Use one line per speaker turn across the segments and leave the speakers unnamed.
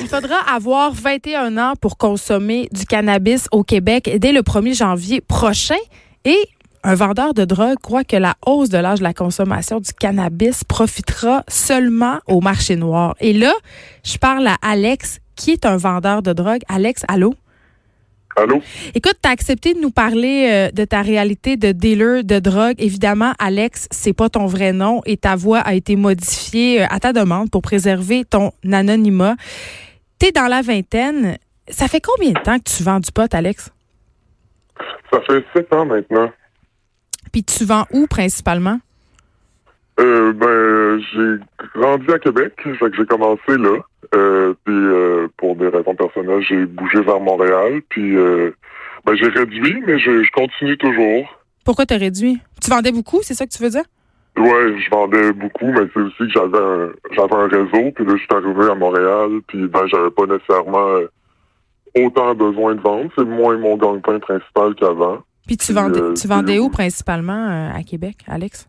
Il faudra avoir 21 ans pour consommer du cannabis au Québec dès le 1er janvier prochain. Et un vendeur de drogue croit que la hausse de l'âge de la consommation du cannabis profitera seulement au marché noir. Et là, je parle à Alex, qui est un vendeur de drogue. Alex, allô?
Allô?
Écoute, tu as accepté de nous parler euh, de ta réalité de dealer de drogue. Évidemment, Alex, c'est pas ton vrai nom et ta voix a été modifiée euh, à ta demande pour préserver ton anonymat. Tu es dans la vingtaine. Ça fait combien de temps que tu vends du pot, Alex?
Ça fait sept ans maintenant.
Puis tu vends où principalement?
Euh, ben, j'ai grandi à Québec, fait que j'ai commencé là. Euh, puis euh, pour des raisons personnelles, j'ai bougé vers Montréal. Puis euh, ben, j'ai réduit, mais je, je continue toujours.
Pourquoi t'as réduit? Tu vendais beaucoup, c'est ça que tu veux dire?
Ouais, je vendais beaucoup, mais c'est aussi que j'avais un j'avais un réseau. Puis là, je suis arrivé à Montréal. Puis ben, j'avais pas nécessairement euh, autant besoin de vendre. C'est moins mon gagne-pain principal qu'avant.
Puis tu vendais, euh, tu vendais où principalement à Québec, Alex?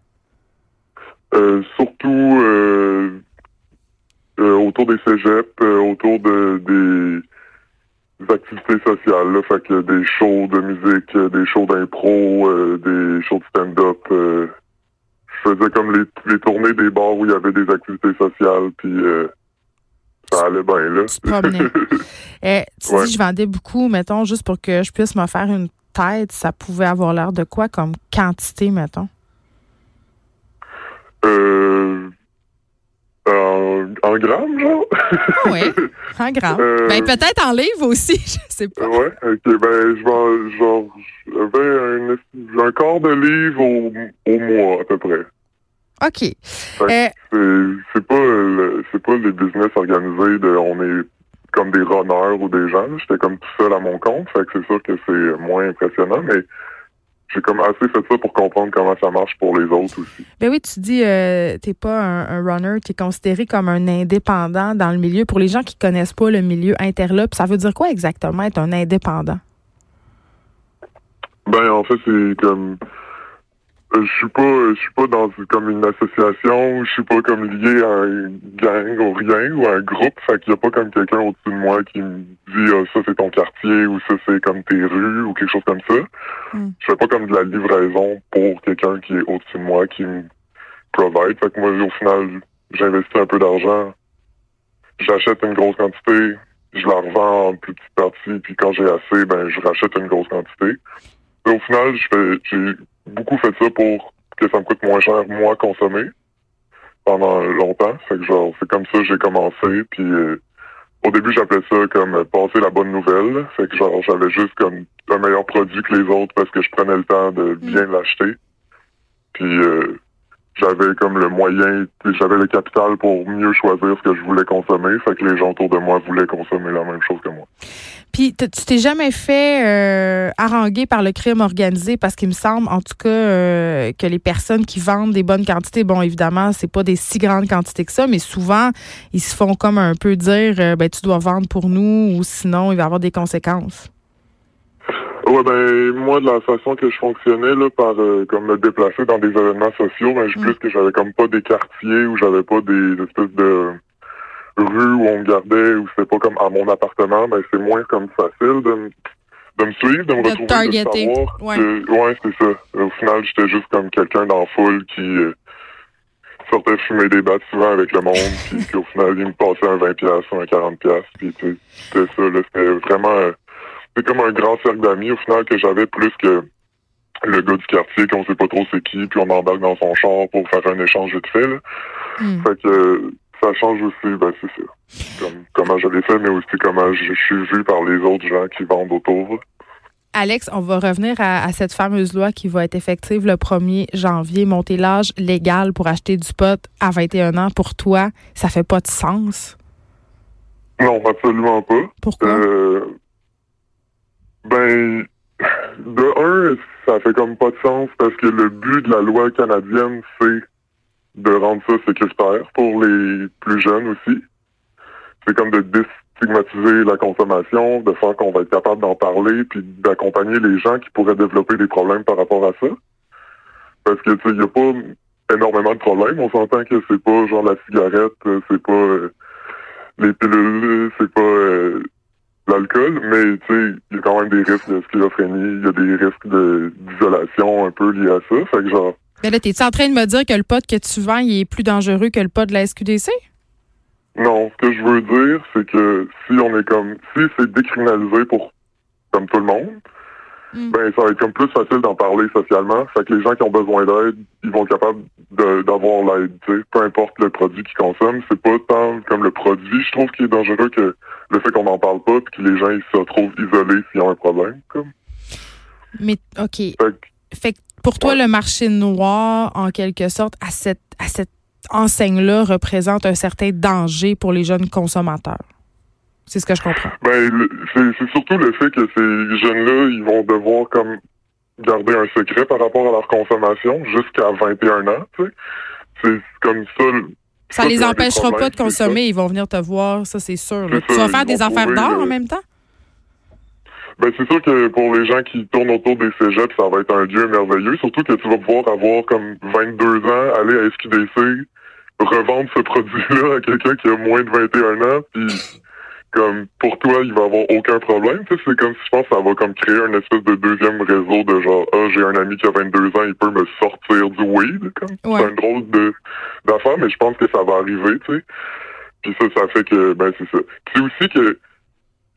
Euh, surtout euh, autour des cégeps, autour de des activités sociales, là, fait que des shows de musique, des shows d'impro, des shows de stand-up. je faisais comme les, les tournées des bars où il y avait des activités sociales, puis ça allait bien là.
Tu, eh, tu dis je vendais beaucoup, mettons, juste pour que je puisse me faire une tête, ça pouvait avoir l'air de quoi comme quantité, mettons?
Euh, en, grammes, genre?
oui, en grammes. Euh, ben, peut-être en livres aussi, je sais pas.
Ouais, ok, ben, je genre, j'avais un, un quart de livre au, au mois, à peu près.
OK.
Euh, c'est pas, c'est pas les business organisés de, on est comme des runners ou des gens. J'étais comme tout seul à mon compte, fait que c'est sûr que c'est moins impressionnant, mais j'ai comme assez fait ça pour comprendre comment ça marche pour les autres aussi.
Ben oui, tu dis euh, t'es pas un, runner, tu es considéré comme un indépendant dans le milieu. Pour les gens qui connaissent pas le milieu interlope, ça veut dire quoi exactement être un indépendant?
Ben en fait, c'est comme je suis pas je suis pas dans comme une association, je suis pas comme lié à un gang ou rien ou à un groupe, fait qu'il y a pas comme quelqu'un au-dessus de moi qui me dit ah, ça c'est ton quartier ou ça c'est comme tes rues ou quelque chose comme ça. Mm. Je fais pas comme de la livraison pour quelqu'un qui est au-dessus de moi qui me provide. Fait que moi au final j'investis un peu d'argent, j'achète une grosse quantité, je la revends en petites parties, puis quand j'ai assez, ben je rachète une grosse quantité. au final, je fais j'ai beaucoup fait ça pour que ça me coûte moins cher, moi, consommer pendant longtemps. Fait que genre, c'est comme ça que j'ai commencé. Puis euh, au début, j'appelais ça comme passer la bonne nouvelle. Fait que genre, j'avais juste comme un meilleur produit que les autres parce que je prenais le temps de bien mm. l'acheter. Puis euh, j'avais comme le moyen, j'avais le capital pour mieux choisir ce que je voulais consommer. Fait que les gens autour de moi voulaient consommer la même chose que moi.
Puis tu t'es jamais fait euh, haranguer par le crime organisé? Parce qu'il me semble, en tout cas, euh, que les personnes qui vendent des bonnes quantités, bon, évidemment, c'est pas des si grandes quantités que ça, mais souvent ils se font comme un peu dire, euh, ben tu dois vendre pour nous ou sinon il va y avoir des conséquences.
Ouais, ben moi de la façon que je fonctionnais là, par euh, comme me déplacer dans des événements sociaux, ben je mm. plus que j'avais comme pas des quartiers où j'avais pas des espèces de rues où on me gardait ou c'était pas comme à mon appartement, ben c'est moins comme facile de, de me suivre, de me retrouver, de savoir. Ouais, ouais c'est ça. Au final, j'étais juste comme quelqu'un dans la foule qui euh, sortait fumer des battes souvent avec le monde, puis au final, il me passait un 20$ ou un 40$, puis c'était ça, là, c'était vraiment... Euh, c'est comme un grand cercle d'amis au final que j'avais plus que le gars du quartier qu'on sait pas trop c'est qui, puis on embarque dans son char pour faire un échange de fait. Là. Hmm. Fait que ça change aussi, ben c'est ça. Comme, comment je l'ai fait, mais aussi comment je, suis vu par les autres gens qui vendent autour.
Alex, on va revenir à, cette fameuse loi qui va être effective le 1er janvier. Monter l'âge légal pour acheter du pot à 21 ans, pour toi, ça fait pas de sens?
Non, absolument pas.
Pourquoi?
Euh, ben, de un, ça fait comme pas de sens parce que le but de la loi canadienne, c'est de rendre ça sécuritaire pour les plus jeunes aussi. C'est comme de déstigmatiser la consommation, de faire qu'on va être capable d'en parler, puis d'accompagner les gens qui pourraient développer des problèmes par rapport à ça. Parce que, tu sais, il a pas énormément de problèmes. On s'entend que c'est pas genre la cigarette, c'est pas euh, les pilules, c'est pas euh, l'alcool, mais tu sais, il y a quand même des risques de schizophrénie, il y a des risques de d'isolation un peu liés à ça. Fait que genre.
Mais là, t'es-tu en train de me dire que le pot que tu vends, il est plus dangereux que le pot de la SQDC?
Non, ce que je veux dire, c'est que si on est comme si c'est décriminalisé pour comme tout le monde,
Mm.
ben ça va être comme plus facile d'en parler socialement. Fait que les gens qui ont besoin d'aide, ils vont être capables d'avoir l'aide, tu sais. Peu importe le produit qu'ils consomment, c'est pas tant comme le produit, je trouve, qui est dangereux que le fait qu'on n'en parle pas puis que les gens ils se retrouvent isolés s'ils ont un problème. Comme.
Mais, OK.
Fait que
Fait que pour toi,
Ouais.
le marché noir, en quelque sorte, à cette, à cette enseigne-là, représente un certain danger pour les jeunes consommateurs? C'est ce que je comprends.
Ben, c'est c'est surtout le fait que ces jeunes-là, ils vont devoir comme garder un secret par rapport à leur consommation jusqu'à 21 ans, tu sais. C'est comme ça.
Ça les empêchera pas de consommer. Ils vont venir te voir, ça, c'est sûr. là. Tu
ça,
vas faire
ils
des affaires d'or en même temps?
Ben, c'est sûr que pour les gens qui tournent autour des cégeps, ça va être un lieu merveilleux. Surtout que tu vas pouvoir avoir comme 22 ans, aller à SQDC, revendre ce produit-là à quelqu'un qui a moins de 21 ans, puis comme pour toi, il va avoir aucun problème. Tu sais, c'est comme si je pense que ça va comme créer un espèce de deuxième réseau de genre Ah, j'ai un ami qui a 22 ans, il peut me sortir du weed. Comme.
Ouais.
C'est un drôle de d'affaire, mais je pense que ça va arriver, tu sais. Puis ça, ça fait que ben c'est ça. Puis c'est aussi que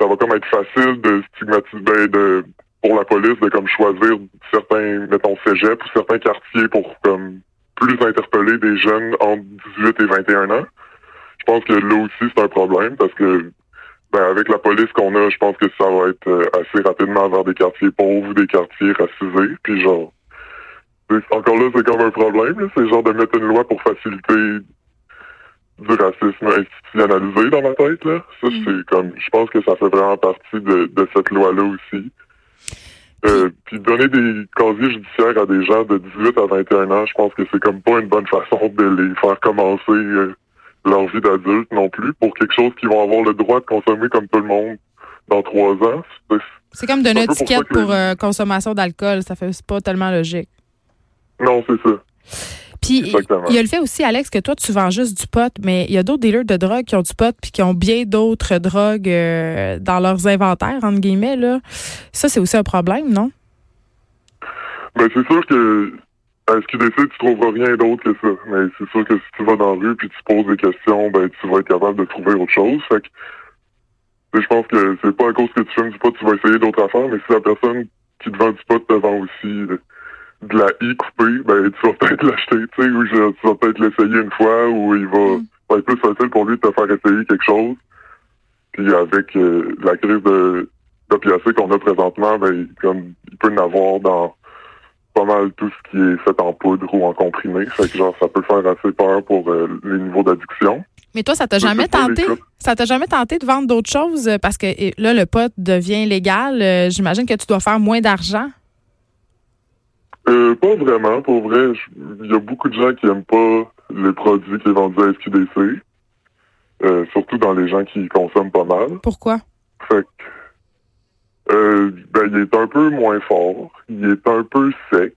ça va comme être facile de stigmatiser ben, de pour la police de comme choisir certains, mettons, cégep ou certains quartiers pour comme plus interpeller des jeunes entre 18 et 21 ans. Je pense que là aussi c'est un problème parce que ben, avec la police qu'on a, je pense que ça va être euh, assez rapidement vers des quartiers pauvres, des quartiers racisés, puis genre encore là c'est comme un problème, là. c'est genre de mettre une loi pour faciliter du racisme institutionnalisé dans ma tête là. Ça
Mm.
c'est comme je pense que ça fait vraiment partie de, de cette loi là aussi. Euh, puis donner des casiers judiciaires à des gens de 18 à 21 ans, je pense que c'est comme pas une bonne façon de les faire commencer euh, leur vie d'adulte non plus pour quelque chose qu'ils vont avoir le droit de consommer comme tout le monde dans trois ans. C'est-
comme donner
un
une
pour
étiquette pour euh, consommation d'alcool. Ça fait pas tellement logique.
Non, c'est ça.
Puis il y a le fait aussi, Alex, que toi, tu vends juste du pot, mais il y a d'autres dealers de drogue qui ont du pot puis qui ont bien d'autres drogues euh, dans leurs inventaires, entre guillemets. Là. Ça, c'est aussi un problème, non?
Ben, c'est sûr que à SQDC, tu trouveras rien d'autre que ça. Mais c'est sûr que si tu vas dans la rue puis tu poses des questions, ben tu vas être capable de trouver autre chose. Fait que je pense que c'est pas à cause que tu fumes du pot, tu vas essayer d'autres affaires, mais si la personne qui te vend du pot te vend aussi euh, de la I coupée, ben tu vas peut-être l'acheter, tu sais, ou je- tu vas peut-être l'essayer une fois, ou il va,
Mm.
va être plus facile pour lui de te faire essayer quelque chose. Puis avec euh, la crise de d'opiacés qu'on a présentement, ben comme il peut en avoir dans pas mal tout ce qui est fait en poudre ou en comprimé. Fait que genre ça peut faire assez peur pour euh, les niveaux d'addiction.
Mais toi, ça t'a jamais tenté? Ça t'a jamais tenté de vendre d'autres choses? euh, Parce que et là, le pot devient légal. Euh, J'imagine que tu dois faire moins d'argent?
Euh, pas vraiment, pour vrai. Il y a beaucoup de gens qui aiment pas les produits qui sont vendus à SQDC. Surtout dans les gens qui consomment pas mal.
Pourquoi?
Fait euh, ben, il est un peu moins fort. Il est un peu sec.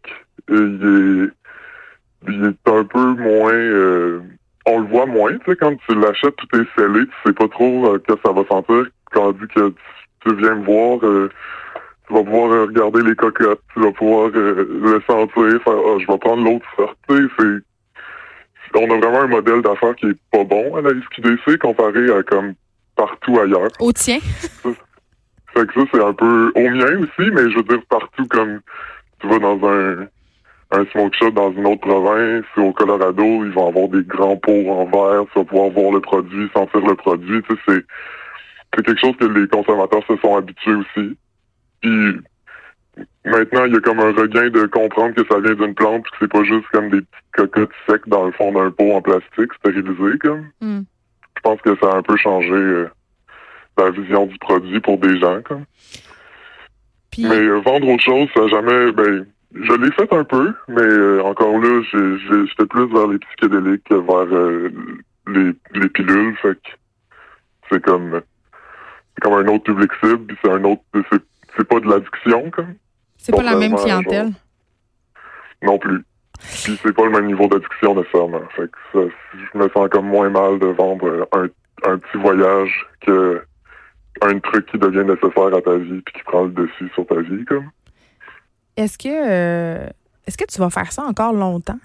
et il est, il est un peu moins, euh, on le voit moins, tu sais, quand tu l'achètes, tout est scellé, tu sais pas trop euh, que ça va sentir. Tandis que tu, tu viens me voir, euh, tu vas pouvoir euh, regarder les cocottes, tu vas pouvoir euh, le sentir, faire, ah, je vais prendre l'autre sorte, tu sais, c'est, on a vraiment un modèle d'affaires qui est pas bon à la SQDC comparé à comme partout ailleurs.
Au tien?
Fait que ça, c'est un peu au mien aussi, mais je veux dire partout comme tu vas dans un un smoke shop dans une autre province, au Colorado, ils vont avoir des grands pots en verre, tu vas pouvoir voir le produit, sentir le produit, tu sais, c'est c'est quelque chose que les consommateurs se sont habitués aussi. Puis maintenant, il y a comme un regain de comprendre que ça vient d'une plante, puis que c'est pas juste comme des petites cocottes secs dans le fond d'un pot en plastique stérilisé comme
Hmm.
je pense que ça a un peu changé euh, la vision du produit pour des gens. Comme. Mais euh, vendre autre chose, ça jamais. Ben, je l'ai fait un peu, mais euh, encore là, j'étais plus vers les psychédéliques que vers les, les pilules. Fait que c'est comme comme un autre public cible, puis c'est un autre. C'est pas de l'addiction, comme.
C'est pas la même clientèle?
non plus. Puis c'est pas le même niveau d'addiction nécessairement. Fait que ça, je me sens comme moins mal de vendre un, un petit voyage que un truc qui devient nécessaire à ta vie puis qui prend le dessus sur ta vie comme.
Est-ce que euh, est-ce que tu vas faire ça encore longtemps?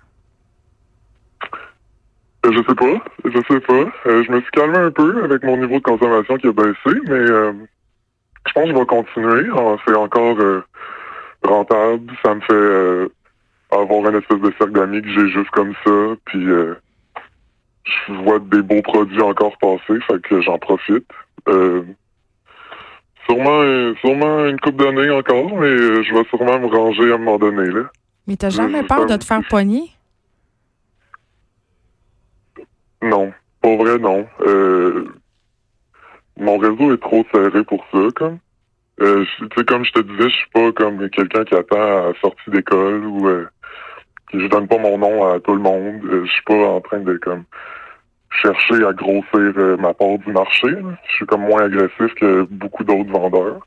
Euh, je sais pas, je sais pas. Euh, je me suis calmé un peu avec mon niveau de consommation qui a baissé, mais je pense que je vais continuer. C'est encore rentable. Ça me fait avoir une espèce de cercle d'amis que j'ai juste comme ça. Puis je vois des beaux produits encore passer, fait que j'en profite. Sûrement, sûrement une coupe d'années encore, mais euh, je vais sûrement me ranger à un moment donné. Là.
Mais t'as jamais peur de te faire poigner?
Non. Pour vrai, non. Euh, mon réseau est trop serré pour ça, comme. Euh, comme je te disais, je suis pas comme quelqu'un qui attend à la sortie d'école ou euh, je donne pas mon nom à tout le monde. je suis pas en train de comme chercher à grossir euh, ma part du marché. Je suis comme moins agressif que beaucoup d'autres vendeurs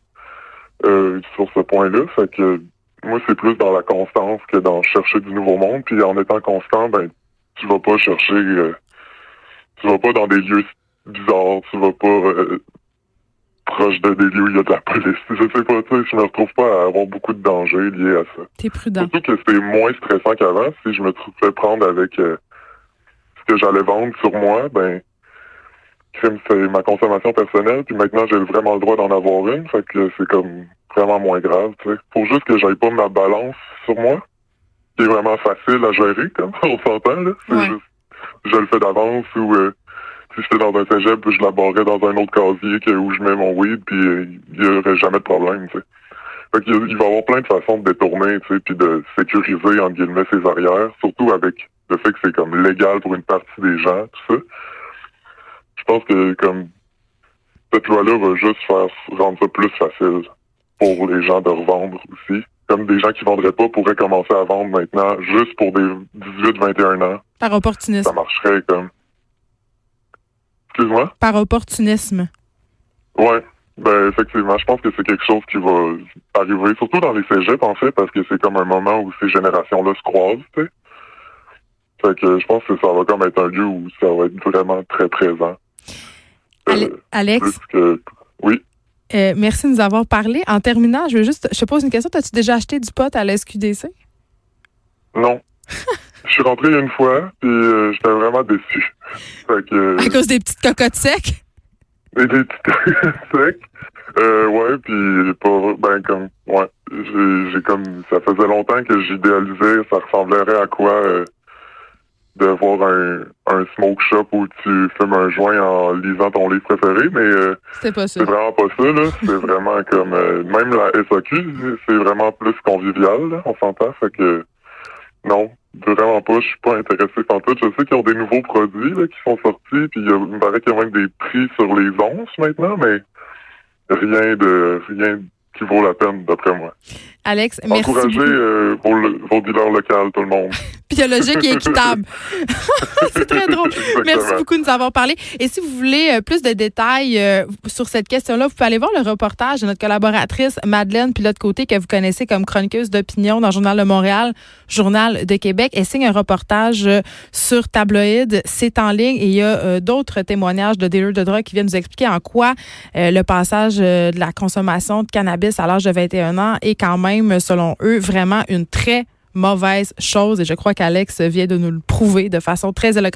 euh, sur ce point-là. Fait que moi, c'est plus dans la constance que dans chercher du nouveau monde. Puis en étant constant, ben tu vas pas chercher euh, tu vas pas dans des lieux bizarres, tu vas pas proche de des lieux où il y a de la police. Je sais pas, tu sais, je me retrouve pas à avoir beaucoup de dangers liés à ça.
T'es prudent.
Surtout que c'est moins stressant qu'avant si je me trouvais prendre avec que j'allais vendre sur moi, ben c'est ma consommation personnelle, puis maintenant j'ai vraiment le droit d'en avoir une, fait que c'est comme vraiment moins grave, tu sais. Faut juste que j'aille pas ma balance sur moi, qui est vraiment facile à gérer, comme on s'entend, là. C'est juste, je le fais d'avance ou euh, si j'étais dans un cégep, je la barrais dans un autre casier que, où je mets mon weed, puis euh, il y aurait jamais de problème, tu sais. Fait qu'il il va y avoir plein de façons de détourner, tu sais, puis de sécuriser, en guillemets, ses arrières, surtout avec le fait que c'est comme légal pour une partie des gens, tout ça. Je pense que comme cette loi-là va juste faire rendre ça plus facile pour les gens de revendre aussi. Comme des gens qui vendraient pas pourraient commencer à vendre maintenant juste pour des 18-21 ans.
Par opportunisme.
Ça marcherait comme. Excuse-moi?
Par opportunisme.
Ouais. Ben, effectivement, je pense que c'est quelque chose qui va arriver, surtout dans les cégeps, en fait, parce que c'est comme un moment où ces générations-là se croisent, tu sais. Fait que je pense que ça va comme être un lieu où ça va être vraiment très présent.
Euh, Alex?
Oui.
Euh, merci de nous avoir parlé. En terminant, je veux juste, je te pose une question. As-tu déjà acheté du pot à la SQDC?
Non. je suis rentré une fois, puis euh, j'étais vraiment déçu. Fait que,
à cause des petites cocottes secs?
Des petites cocottes secs. Euh, ouais, puis pas ben comme ouais, j'ai comme ça faisait longtemps que j'idéalisais ça ressemblerait à quoi de voir un, un smoke shop où tu fumes un joint en lisant ton livre préféré, mais euh,
c'est
vraiment pas ça, là. c'est vraiment comme euh, même la SAQ, c'est vraiment plus convivial, là, on s'entend. Fait que non, vraiment pas, je suis pas intéressé par tout. Je sais qu'ils ont des nouveaux produits là, qui sont sortis, puis il me paraît qu'il y a même des prix sur les onces maintenant, mais rien de rien qui vaut la peine, d'après moi.
Alex, merci.
Encouragez euh, vos, vos dealers locaux, tout le monde.
Biologique et équitable. c'est très drôle. Merci beaucoup de nous avoir parlé. Et si vous voulez euh, plus de détails euh, sur cette question-là, vous pouvez aller voir le reportage de notre collaboratrice Madeleine Pilote-Côté, que vous connaissez comme chroniqueuse d'opinion dans le Journal de Montréal, Journal de Québec. Elle signe un reportage sur tabloïd. C'est en ligne et il y a d'autres témoignages de dealers de drogue qui viennent nous expliquer en quoi le passage de la consommation de cannabis à l'âge de 21 ans est quand selon eux, vraiment une très mauvaise chose. Et je crois qu'Alex vient de nous le prouver de façon très éloquente.